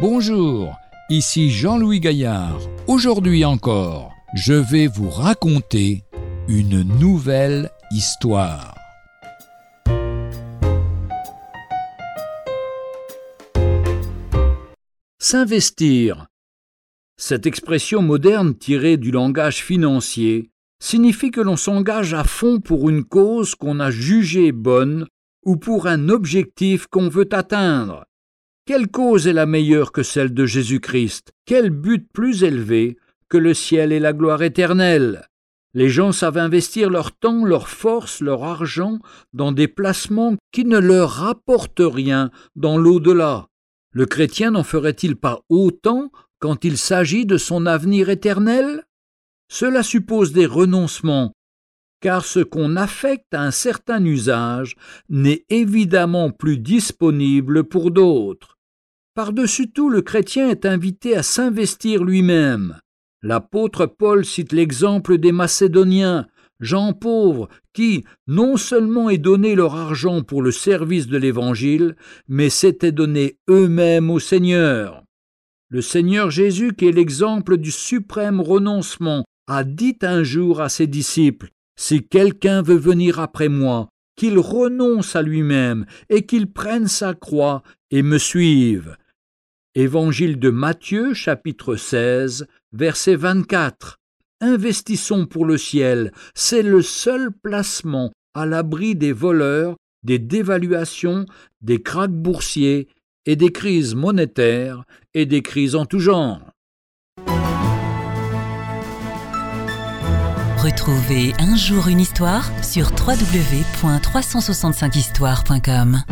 Bonjour, ici Jean-Louis Gaillard. Aujourd'hui encore, je vais vous raconter une nouvelle histoire. S'investir. Cette expression moderne tirée du langage financier signifie que l'on s'engage à fond pour une cause qu'on a jugée bonne ou pour un objectif qu'on veut atteindre. Quelle cause est la meilleure que celle de Jésus-Christ? Quel but plus élevé que le ciel et la gloire éternelle? Les gens savent investir leur temps, leur force, leur argent dans des placements qui ne leur rapportent rien dans l'au-delà. Le chrétien n'en ferait-il pas autant quand il s'agit de son avenir éternel? Cela suppose des renoncements, car ce qu'on affecte à un certain usage n'est évidemment plus disponible pour d'autres. Par-dessus tout, le chrétien est invité à s'investir lui-même. L'apôtre Paul cite l'exemple des Macédoniens, gens pauvres, qui non seulement aient donné leur argent pour le service de l'Évangile, mais s'étaient donné eux-mêmes au Seigneur. Le Seigneur Jésus, qui est l'exemple du suprême renoncement, a dit un jour à ses disciples, Si quelqu'un veut venir après moi, qu'il renonce à lui-même et qu'il prenne sa croix et me suive. Évangile de Matthieu chapitre 16 verset 24. Investissons pour le ciel, c'est le seul placement à l'abri des voleurs, des dévaluations, des krachs boursiers et des crises monétaires et des crises en tout genre. Retrouvez un jour une histoire sur www.365histoire.com.